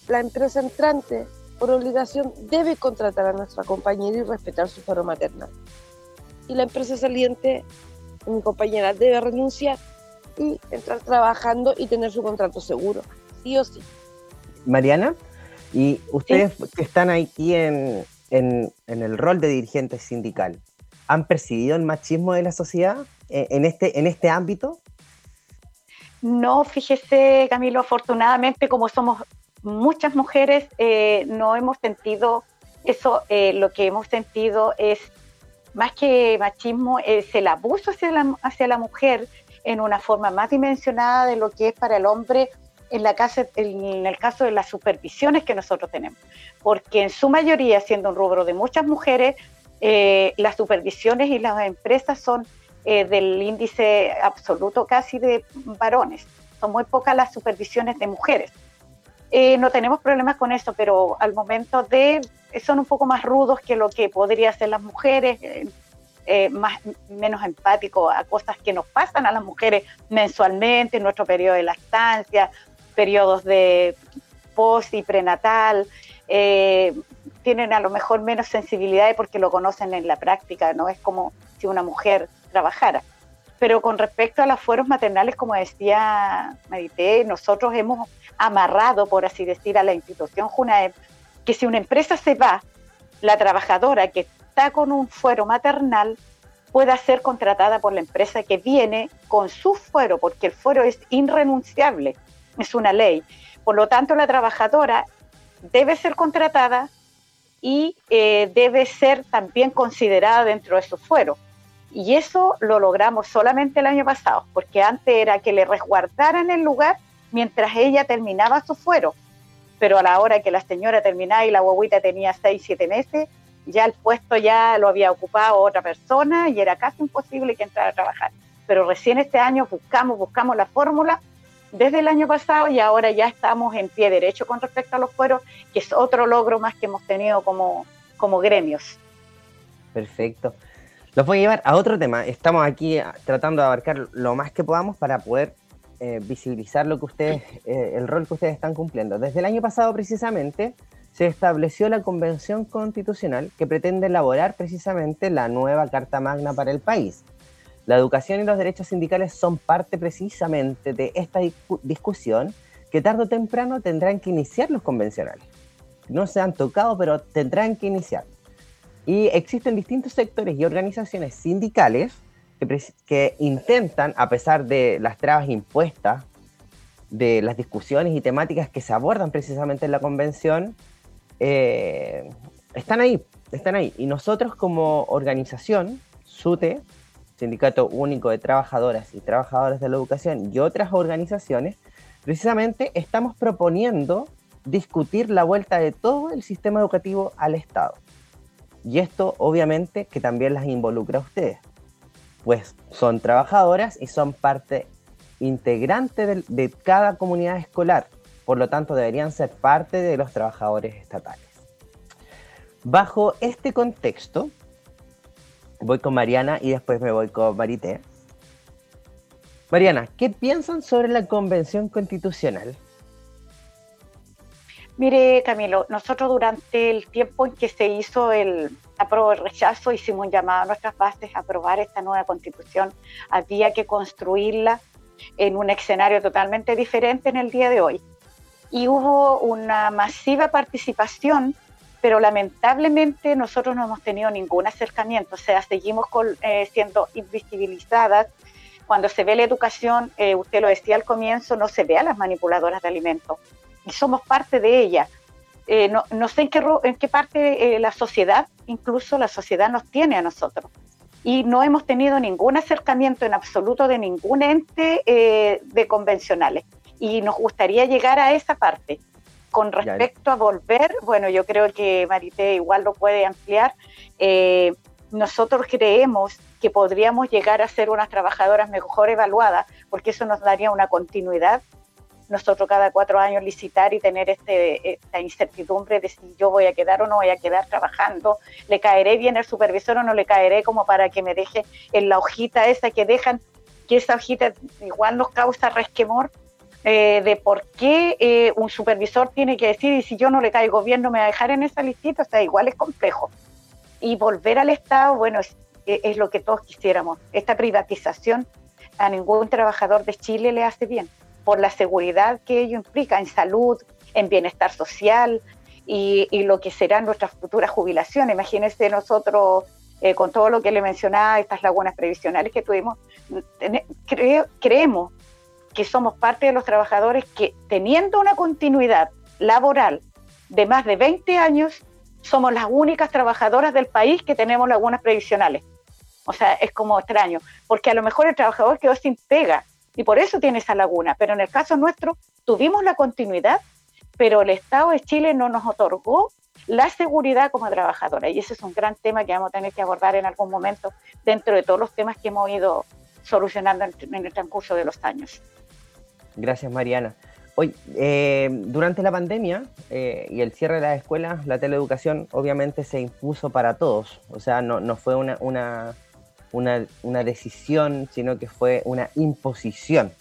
la empresa entrante, por obligación, debe contratar a nuestra compañera y respetar su foro maternal. Y la empresa saliente mi compañera debe renunciar y entrar trabajando y tener su contrato seguro, sí o sí. Mariana, y ustedes que están aquí en, en, el rol de dirigente sindical, ¿han percibido el machismo de la sociedad eh, en este, en este ámbito? No, fíjese, Camilo, afortunadamente, como somos muchas mujeres, eh, no hemos sentido eso. Eh, lo que hemos sentido es más que machismo, es el abuso hacia la, hacia la mujer en una forma más dimensionada de lo que es para el hombre en, la casa, en el caso de las supervisiones que nosotros tenemos. Porque en su mayoría, siendo un rubro de muchas mujeres, eh, las supervisiones y las empresas son eh, del índice absoluto casi de varones. Son muy pocas las supervisiones de mujeres. Eh, no tenemos problemas con eso, pero al momento de son un poco más rudos que lo que podría ser las mujeres, eh, eh, más, menos empáticos a cosas que nos pasan a las mujeres mensualmente en nuestro periodo de lactancia, periodos de post y prenatal. Eh, tienen a lo mejor menos sensibilidad porque lo conocen en la práctica, no es como si una mujer trabajara. Pero con respecto a los fueros maternales, como decía Marité, nosotros hemos amarrado, por así decir, a la institución JUNAEP que si una empresa se va, la trabajadora que está con un fuero maternal pueda ser contratada por la empresa que viene con su fuero, porque el fuero es irrenunciable, es una ley. Por lo tanto, la trabajadora debe ser contratada y eh, debe ser también considerada dentro de su fuero. Y eso lo logramos solamente el año pasado, porque antes era que le resguardaran el lugar mientras ella terminaba su fuero pero a la hora que la señora terminaba y la guaguita tenía 6, 7 meses, ya el puesto ya lo había ocupado otra persona y era casi imposible que entrara a trabajar. Pero recién este año buscamos, buscamos la fórmula desde el año pasado y ahora ya estamos en pie derecho con respecto a los fueros, que es otro logro más que hemos tenido como, como gremios. Perfecto. Los voy a llevar a otro tema. Estamos aquí tratando de abarcar lo más que podamos para poder eh, visibilizar lo que ustedes, eh, el rol que ustedes están cumpliendo. Desde el año pasado, precisamente, se estableció la Convención Constitucional que pretende elaborar precisamente la nueva Carta Magna para el país. La educación y los derechos sindicales son parte precisamente de esta discusión que tarde o temprano tendrán que iniciar los convencionales. No se han tocado, pero tendrán que iniciar. Y existen distintos sectores y organizaciones sindicales que, intentan, a pesar de las trabas impuestas, de las discusiones y temáticas que se abordan precisamente en la convención, eh, están ahí, están ahí. Y nosotros como organización, SUTE, Sindicato Único de Trabajadoras y Trabajadores de la Educación y otras organizaciones, precisamente estamos proponiendo discutir la vuelta de todo el sistema educativo al Estado. Y esto obviamente que también las involucra a ustedes, pues son trabajadoras y son parte integrante de, de cada comunidad escolar, por lo tanto deberían ser parte de los trabajadores estatales. Bajo este contexto, voy con Mariana y después me voy con Marité. Mariana, ¿qué piensan sobre la Convención Constitucional? Mire, Camilo, nosotros durante el tiempo en que se hizo el el rechazo, hicimos un llamado a nuestras bases a aprobar esta nueva constitución. Había que construirla en un escenario totalmente diferente en el día de hoy. Y hubo una masiva participación, pero lamentablemente nosotros no hemos tenido ningún acercamiento, o sea, seguimos eh, siendo invisibilizadas. Cuando se ve la educación, eh, usted lo decía al comienzo, no se ve a las manipuladoras de alimentos y somos parte de ella. Eh, no, no, sé en qué, en qué parte eh, la sociedad, incluso la sociedad nos tiene a nosotros. Y no hemos tenido ningún acercamiento en absoluto de ningún ente eh, de convencionales. Y nos gustaría llegar a esa parte. Con respecto a volver, bueno, yo creo que Marité igual lo puede ampliar. nosotros creemos que podríamos llegar a ser unas trabajadoras mejor evaluadas, porque eso nos daría una continuidad. Nosotros cada cuatro años licitar y tener este, esta incertidumbre de si yo voy a quedar o no voy a quedar trabajando, le caeré bien el supervisor o no le caeré como para que me deje en la hojita esa que dejan, que esa hojita igual nos causa resquemor eh, de por qué eh, un supervisor tiene que decir y si yo no le caigo bien no me va a dejar en esa listita, o sea, igual es complejo. Y volver al Estado, bueno, es, es lo que todos quisiéramos. Esta privatización a ningún trabajador de Chile le hace bien por la seguridad que ello implica en salud, en bienestar social y, lo que serán nuestras futuras jubilaciones. Imagínense nosotros, eh, con todo lo que le mencionaba, estas lagunas previsionales que tuvimos, creemos que somos parte de los trabajadores que teniendo una continuidad laboral de más de 20 años, somos las únicas trabajadoras del país que tenemos lagunas previsionales. O sea, es como extraño, porque a lo mejor el trabajador quedó sin pega, y por eso tiene esa laguna. Pero en el caso nuestro tuvimos la continuidad, pero el Estado de Chile no nos otorgó la seguridad como trabajadora. Y ese es un gran tema que vamos a tener que abordar en algún momento dentro de todos los temas que hemos ido solucionando en, el transcurso de los años. Gracias, Mariana. Hoy, eh, durante la pandemia eh, y el cierre de las escuelas, la teleeducación obviamente se impuso para todos. O sea, no, fue una, una una, decisión, sino que fue una imposición,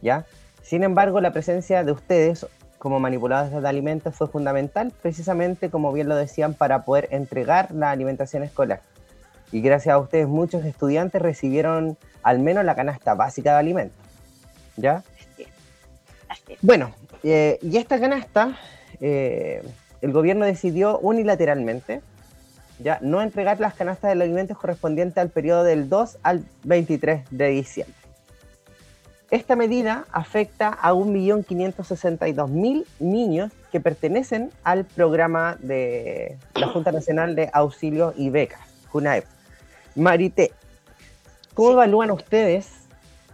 ¿ya? Sin embargo, la presencia de ustedes como manipuladores de alimentos fue fundamental, precisamente como bien lo decían, para poder entregar la alimentación escolar. Y gracias a ustedes muchos estudiantes recibieron al menos la canasta básica de alimentos. ¿Ya? Bueno, eh, y esta canasta, eh, el gobierno decidió unilateralmente ya no entregar las canastas de alimentos correspondientes al periodo del 2 al 23 de diciembre. Esta medida afecta a 1.562.000 niños que pertenecen al programa de la Junta Nacional de Auxilio y Becas, JUNAEP. Marité, ¿cómo evalúan ustedes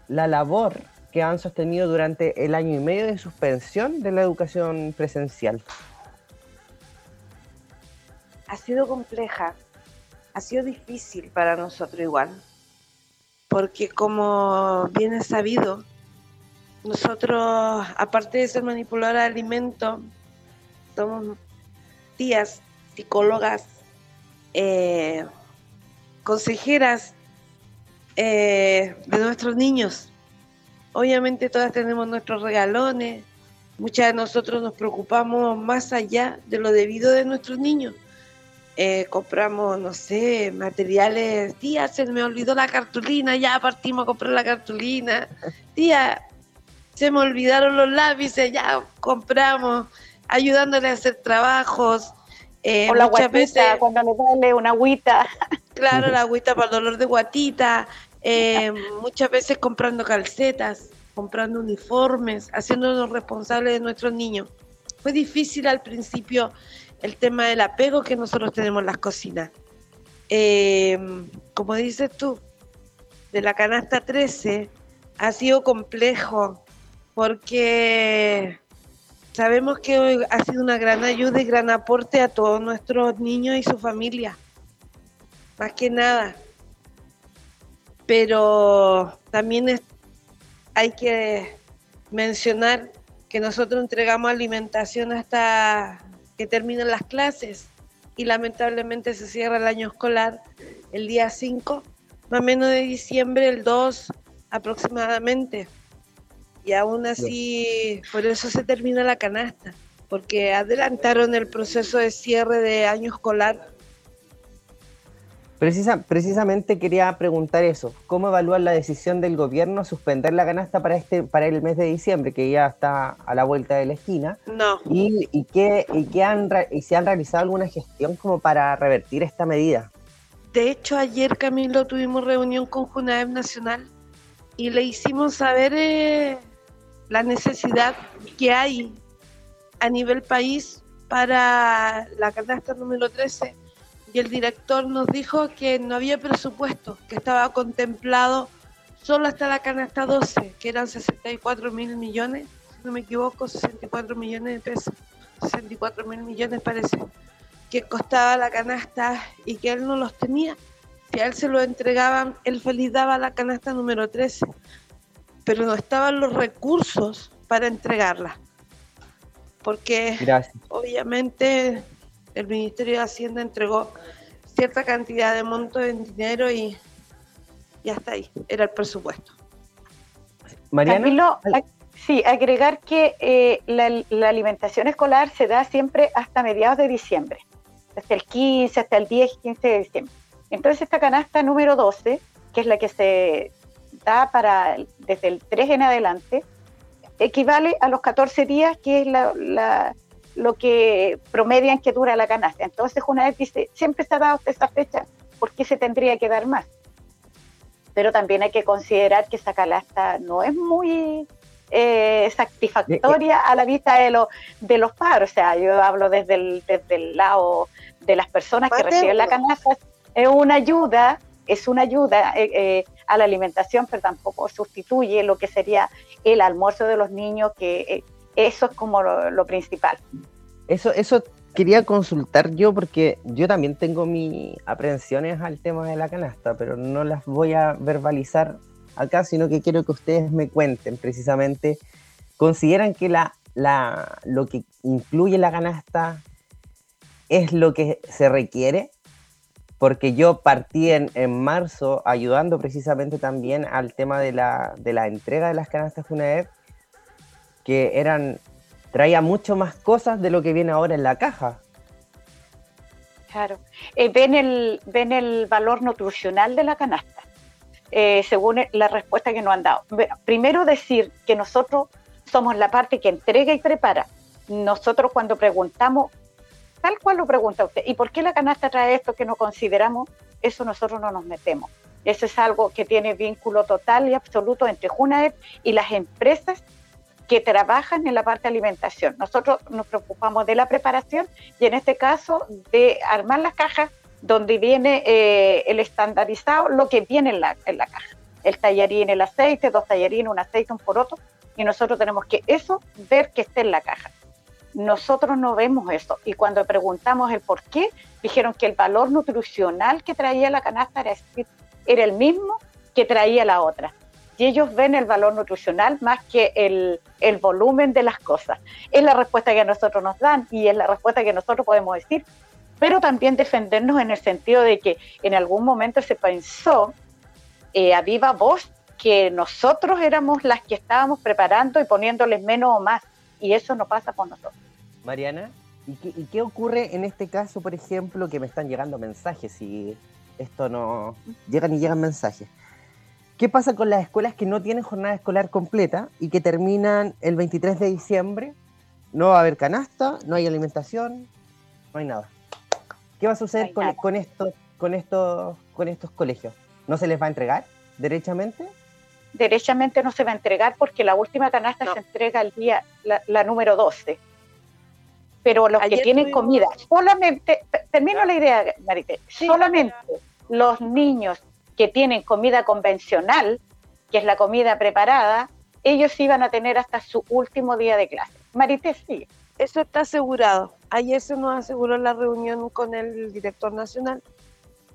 la labor han sostenido durante el año y medio de suspensión de la educación presencial? ha sido compleja, ha sido difícil para nosotros igual, porque como bien es sabido, nosotros, aparte de ser manipuladora de alimentos, somos tías, psicólogas, eh, consejeras eh, de nuestros niños. Obviamente todas tenemos nuestros regalones, muchas de nosotros nos preocupamos más allá de lo debido de nuestros niños. Eh, compramos, no sé, materiales. Tía, se me olvidó la cartulina, ya partimos a comprar la cartulina. Tía, se me olvidaron los lápices, ya compramos, ayudándole a hacer trabajos. Eh, o la muchas veces, cuando le duele una agüita. Claro, la agüita para el dolor de guatita. Eh, muchas veces comprando calcetas, comprando uniformes, haciéndonos responsables de nuestros niños. Fue difícil al principio el tema del apego que nosotros tenemos en las cocinas. Eh, como dices tú, de la canasta 13 ha sido complejo porque sabemos que ha sido una gran ayuda y gran aporte a todos nuestros niños y su familia. Más que nada. Pero también hay que mencionar que nosotros entregamos alimentación hasta que terminan las clases y lamentablemente se cierra el año escolar el día 5, más o menos de diciembre, el 2 aproximadamente. Y aún así, por eso se termina la canasta, porque adelantaron el proceso de cierre de año escolar Precisa, precisamente quería preguntar eso. ¿Cómo evalúan la decisión del gobierno suspender la canasta para este para el mes de diciembre, que ya está a la vuelta de la esquina? No. ¿Y, y, qué, y, qué han, y se han realizado alguna gestión como para revertir esta medida? De hecho, ayer, Camilo, tuvimos reunión con Junaev Nacional y le hicimos saber eh, la necesidad que hay a nivel país para la canasta número 13 y el director nos dijo que no había presupuesto, que estaba contemplado solo hasta la canasta 12, que eran 64 mil millones, si no me equivoco, 64 millones de pesos, 64 mil millones parece, que costaba la canasta y que él no los tenía. Si a él se lo entregaban, él feliz daba la canasta número 13, pero no estaban los recursos para entregarla. Porque obviamente el Ministerio de Hacienda entregó cierta cantidad de monto en dinero y, ya hasta ahí, era el presupuesto. Mariana. sí, agregar que eh, la, alimentación escolar se da siempre hasta mediados de diciembre, desde el 15 hasta el 10, 15 de diciembre. Entonces esta canasta número 12, que es la que se da para desde el 3 en adelante, equivale a los 14 días, que es la lo que promedian que dura la canasta. Entonces una vez dice, siempre se ha dado esa fecha, ¿por qué se tendría que dar más? Pero también hay que considerar que esa canasta no es muy eh, satisfactoria a la vista de, los de los padres. O sea, yo hablo desde el, desde el lado de las personas que reciben la canasta. Es una ayuda, es una ayuda eh, eh, a la alimentación, pero tampoco sustituye lo que sería el almuerzo de los niños que eso es como lo, principal. Eso, eso quería consultar yo porque yo también tengo mis aprehensiones al tema de la canasta, pero no las voy a verbalizar acá, sino que quiero que ustedes me cuenten precisamente, ¿consideran que la, la, lo que incluye la canasta es lo que se requiere? Porque yo partí en, en marzo ayudando precisamente también al tema de la, de la entrega de las canastas FUNAEP que eran traía mucho más cosas de lo que viene ahora en la caja. Claro. Eh, ven, el, ven el valor nutricional de la canasta, eh, según la respuesta que nos han dado. Primero decir que nosotros somos la parte que entrega y prepara. Nosotros cuando preguntamos, tal cual lo pregunta usted, ¿y por qué la canasta trae esto que no consideramos? Eso nosotros no nos metemos. Eso es algo que tiene vínculo total y absoluto entre JUNAEP y las empresas que trabajan en la parte de alimentación. Nosotros nos preocupamos de la preparación y en este caso de armar las cajas donde viene eh, el estandarizado, lo que viene en la, en la caja. El tallarín, el aceite, dos tallarines, un aceite, un poroto, y nosotros tenemos que eso ver que esté en la caja. Nosotros no vemos eso y cuando preguntamos el por qué, dijeron que el valor nutricional que traía la canasta era, era el mismo que traía la otra y ellos ven el valor nutricional más que el, el, volumen de las cosas. Es la respuesta que nosotros nos dan y es la respuesta que nosotros podemos decir, pero también defendernos en el sentido de que en algún momento se pensó eh, a viva voz que nosotros éramos las que estábamos preparando y poniéndoles menos o más, y eso no pasa con nosotros. Mariana, ¿y qué, ¿y qué ocurre en este caso, por ejemplo, que me están llegando mensajes y esto no... Llegan y llegan mensajes ¿Qué pasa con las escuelas que no tienen jornada escolar completa y que terminan el 23 de diciembre? No va a haber canasta, no hay alimentación, no hay nada. ¿Qué va a suceder con, con, esto, con, estos, con estos colegios? ¿No se les va a entregar derechamente? Derechamente no se va a entregar porque la última canasta se entrega el día, la, número 12. Pero los que tienen comida, solamente, termino la idea, Marite, solamente los niños que tienen comida convencional, que es la comida preparada, ellos iban a tener hasta su último día de clase. Marité, sí. Eso está asegurado. Ayer se nos aseguró la reunión con el director nacional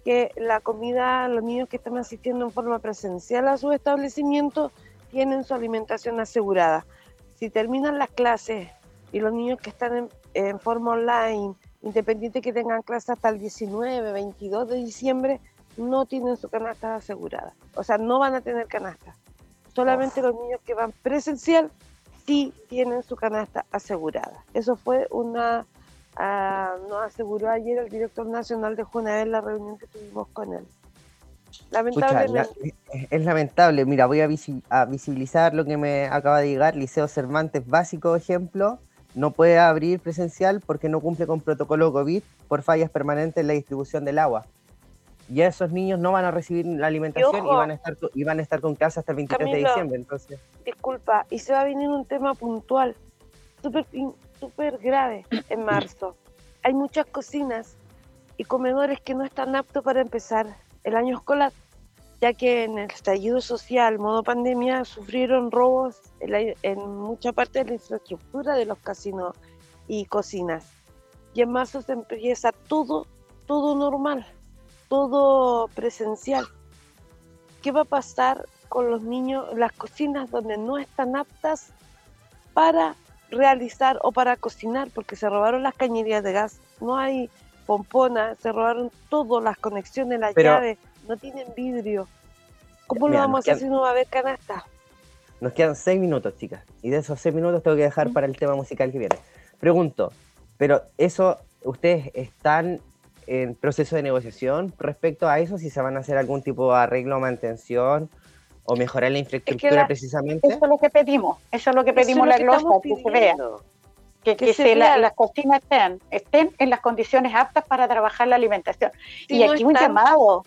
que la comida, los niños que están asistiendo en forma presencial a su establecimiento tienen su alimentación asegurada. Si terminan las clases y los niños que están en, forma online, independiente que tengan clases hasta el 19, 22 de diciembre, no tienen su canasta asegurada. O sea, no van a tener canasta. Solamente los niños que van presencial sí tienen su canasta asegurada. Eso fue una Ah, nos aseguró ayer el director nacional de Junaed la reunión que tuvimos con él. Lamentablemente. es lamentable. Mira, voy a, visibilizar lo que me acaba de llegar. Liceo Cervantes, básico ejemplo, no puede abrir presencial porque no cumple con protocolo COVID por fallas permanentes en la distribución del agua. Y esos niños no van a recibir la alimentación y, van, a estar, y van a estar con casa hasta el 23 de diciembre. Entonces. Disculpa, y se va a venir un tema puntual, súper súper grave en marzo. Hay muchas cocinas y comedores que no están aptos para empezar el año escolar, ya que en el estallido social, modo pandemia, sufrieron robos en, mucha parte de la infraestructura de los casinos y cocinas. Y en marzo se empieza todo, todo normal, todo presencial. ¿Qué va a pasar con los niños, las cocinas donde no están aptas para realizar o para cocinar, porque se robaron las cañerías de gas, no hay pomponas, se robaron todas las conexiones, las llaves, no tienen vidrio. ¿Cómo lo vamos a hacer si no va a haber canasta? Nos quedan seis minutos, chicas, y de esos seis minutos tengo que dejar para el tema musical que viene. Pregunto, pero eso, ¿ustedes están en proceso de negociación respecto a eso? Si se van a hacer algún tipo de arreglo o mantención o mejorar la infraestructura precisamente. Eso es lo que pedimos, eso es lo que pedimos la glosa, que se vea. Que, que, las cocinas estén, estén en las condiciones aptas para trabajar la alimentación. y aquí un llamado,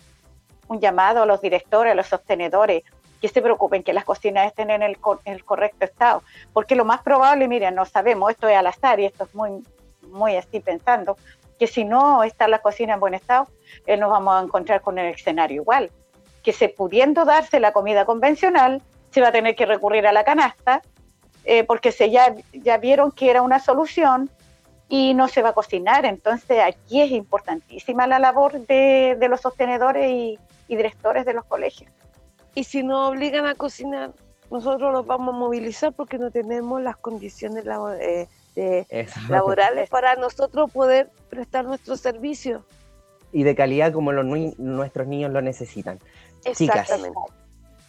un llamado a los directores, a los sostenedores, que se preocupen que las cocinas estén en el, el correcto estado. Porque lo más probable, miren, no sabemos, esto es al azar y esto es muy, muy así pensando, que si no está la cocina en buen estado, eh, nos vamos a encontrar con el escenario igual que pudiendo darse la comida convencional, se va a tener que recurrir a la canasta, eh, porque se ya, ya vieron que era una solución y no se va a cocinar. Entonces aquí es importantísima la labor de, los sostenedores y, directores de los colegios. Y si nos obligan a cocinar, nosotros los vamos a movilizar porque no tenemos las condiciones eh, laborales para nosotros poder prestar nuestro servicio. Y de calidad como los, nuestros niños lo necesitan. Chicas,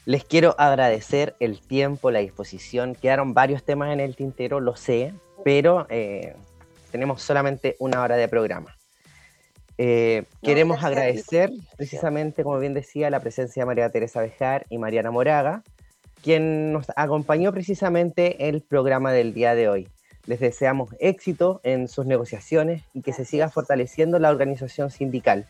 les quiero agradecer el tiempo, la disposición. Quedaron varios temas en el tintero, lo sé, pero eh, tenemos solamente una hora de programa. Eh, queremos agradecer precisamente, como bien decía, la presencia de María Teresa Bejar y Mariana Moraga, quien nos acompañó precisamente el programa del día de hoy. Les deseamos éxito en sus negociaciones y que se siga fortaleciendo la organización sindical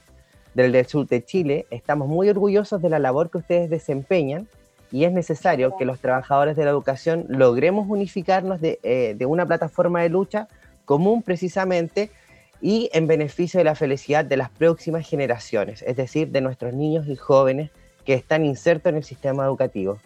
del sur de Chile, estamos muy orgullosos de la labor que ustedes desempeñan y es necesario que los trabajadores de la educación logremos unificarnos de, eh, de una plataforma de lucha común precisamente y en beneficio de la felicidad de las próximas generaciones, es decir, de nuestros niños y jóvenes que están insertos en el sistema educativo.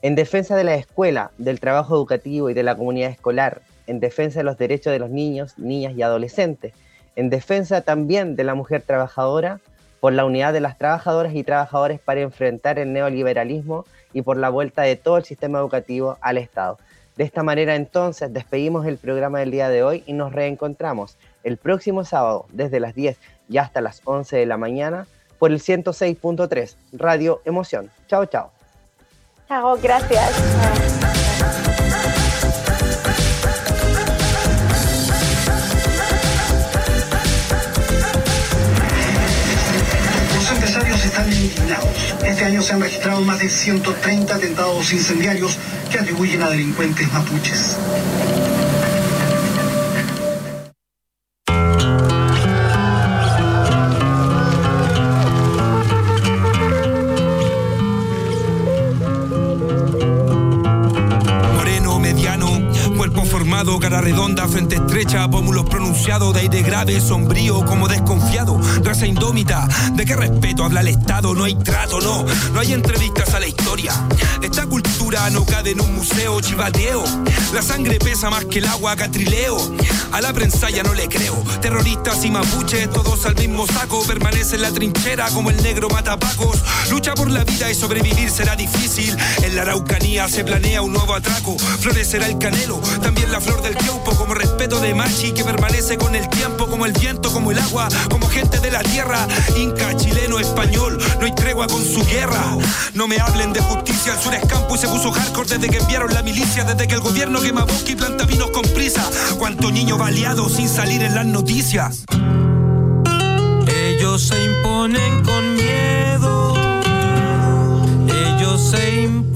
En defensa de la escuela, del trabajo educativo y de la comunidad escolar, en defensa de los derechos de los niños, niñas y adolescentes, en defensa también de la mujer trabajadora, por la unidad de las trabajadoras y trabajadores para enfrentar el neoliberalismo y por la vuelta de todo el sistema educativo al Estado. De esta manera entonces despedimos el programa del día de hoy y nos reencontramos el próximo sábado desde las 10 y hasta las 11 de la mañana por el 106.3 Radio Emoción. Chao, chao. Chao, gracias. Este año se han registrado más de 130 atentados incendiarios que atribuyen a delincuentes mapuches. Rómulos pronunciados de aire grave, sombrío como desconfiado. Raza indómita, ¿de qué respeto habla el Estado? No hay trato, no, no hay entrevistas a la historia. Esta cultura no cabe en un museo chivateo. La sangre pesa más que el agua catrileo. A la prensa ya no le creo. Terroristas y mapuches, todos al mismo saco. Permanece en la trinchera como el negro matapacos. Lucha por la vida y sobrevivir será difícil. En la Araucanía se planea un nuevo atraco. Florecerá el canelo, también la flor del tiempo como respeto de machi que permanece con el tiempo, como el viento, como el agua, como gente de la tierra. Inca, chileno, español, no hay tregua con su guerra. No me hablen de justicia, el sur es campo y se puso desde que enviaron la milicia, desde que el gobierno quema bosque y planta vinos con prisa. Cuánto niño baleado sin salir en las noticias. Ellos se imponen con miedo. Ellos se imponen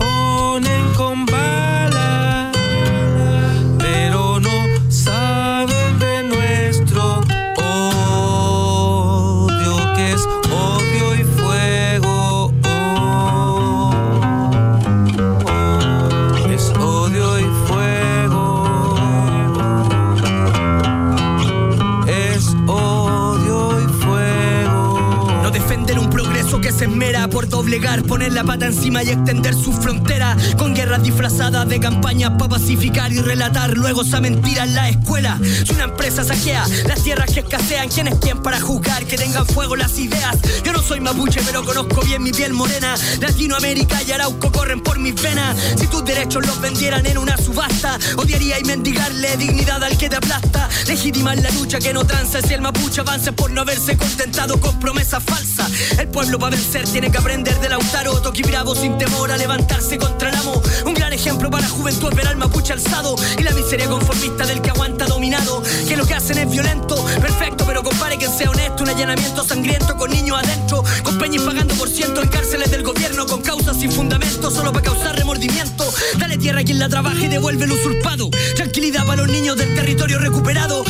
doblegar, poner la pata encima y extender su frontera. Con guerras disfrazadas de campañas para pacificar y relatar luego esa mentira en la escuela. Si una empresa saquea las tierras que escasean, ¿quién es quién para juzgar que tengan fuego las ideas? Yo no soy mapuche, pero conozco bien mi piel morena. Latinoamérica y Arauco corren por mis venas. Si tus derechos los vendieran en una subasta, odiaría y mendigarle dignidad al que te aplasta. Legitimar la lucha que no tranza si el mapuche avanza por no haberse contentado con promesas falsas. El pueblo para vencer tiene que aprender de Lautaro, Toqui Bravo sin temor a levantarse contra el amo. Un gran ejemplo para la juventud ver al mapuche alzado y la miseria conformista del que aguanta dominado. Que lo que hacen es violento, perfecto, pero compare que sea honesto. Un allanamiento sangriento con niños adentro, con peñas pagando por ciento en cárceles del gobierno, con causas sin fundamento, solo para causar remordimiento. Dale tierra a quien la trabaja y devuelve el usurpado. Tranquilidad para los niños del territorio recuperado.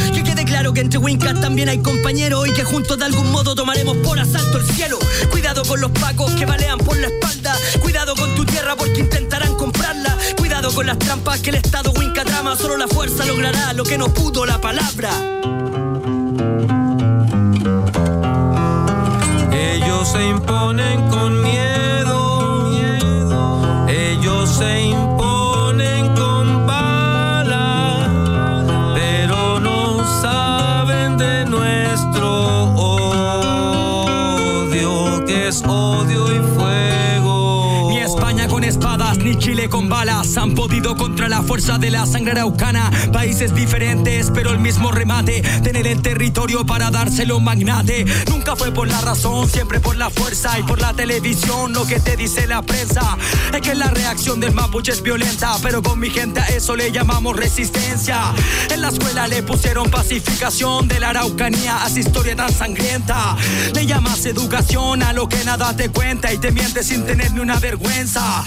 Claro que entre Wincas también hay compañeros y que juntos de algún modo tomaremos por asalto el cielo. Cuidado con los pacos que balean por la espalda. Cuidado con tu tierra porque intentarán comprarla. Cuidado con las trampas que el Estado Winca trama. Solo la fuerza logrará lo que no pudo la palabra. Ellos se imponen con miedo. Ellos se imponen balas han podido contra la fuerza de la sangre araucana. Países diferentes, pero el mismo remate. Tener el territorio para dárselo magnate. Nunca fue por la razón, siempre por la fuerza y por la televisión. Lo que te dice la prensa es que la reacción del mapuche es violenta, pero con mi gente a eso le llamamos resistencia. En la escuela le pusieron pacificación de la araucanía a esa historia tan sangrienta. Le llamas educación a lo que nada te cuenta y te mientes sin tener ni una vergüenza.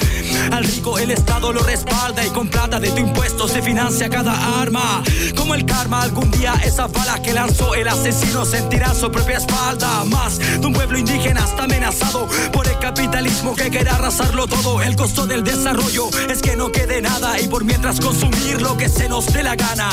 Al rico el Estado lo respalda y con plata de tu impuesto se financia cada arma. Como el karma, algún día esa bala que lanzó el asesino sentirá su propia espalda. Más de un pueblo indígena está amenazado por el capitalismo que quiere arrasarlo todo. El costo del desarrollo es que no quede nada y por mientras consumir lo que se nos dé la gana.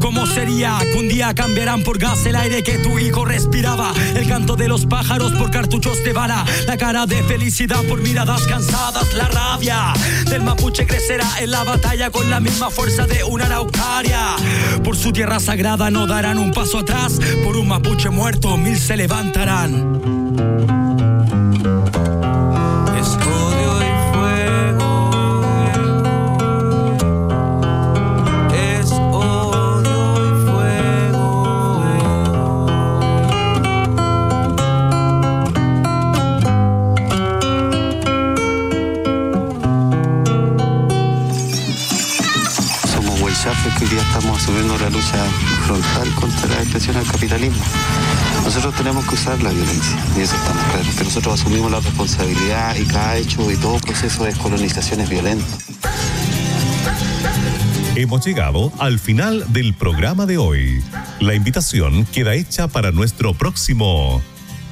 ¿Cómo sería que un día cambiarán por gas el aire que tu hijo respiraba? El canto de los pájaros por cartuchos de bala, la cara de felicidad por miradas cansadas, la rabia del mapuche crecerá en la batalla con la misma fuerza de una araucaria. Por su tierra sagrada no darán un paso atrás, por un mapuche muerto mil se levantarán. Frontal contra la expresión del capitalismo. Nosotros tenemos que usar la violencia, y eso estamos claros, que nosotros asumimos la responsabilidad y cada hecho y todo proceso de descolonización es violento. Hemos llegado al final del programa de hoy. La invitación queda hecha para nuestro próximo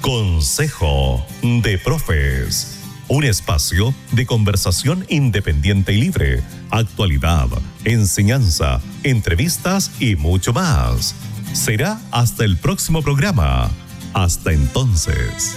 Consejo de Profes. Un espacio de conversación independiente y libre, actualidad, enseñanza, entrevistas y mucho más. Será hasta el próximo programa. Hasta entonces.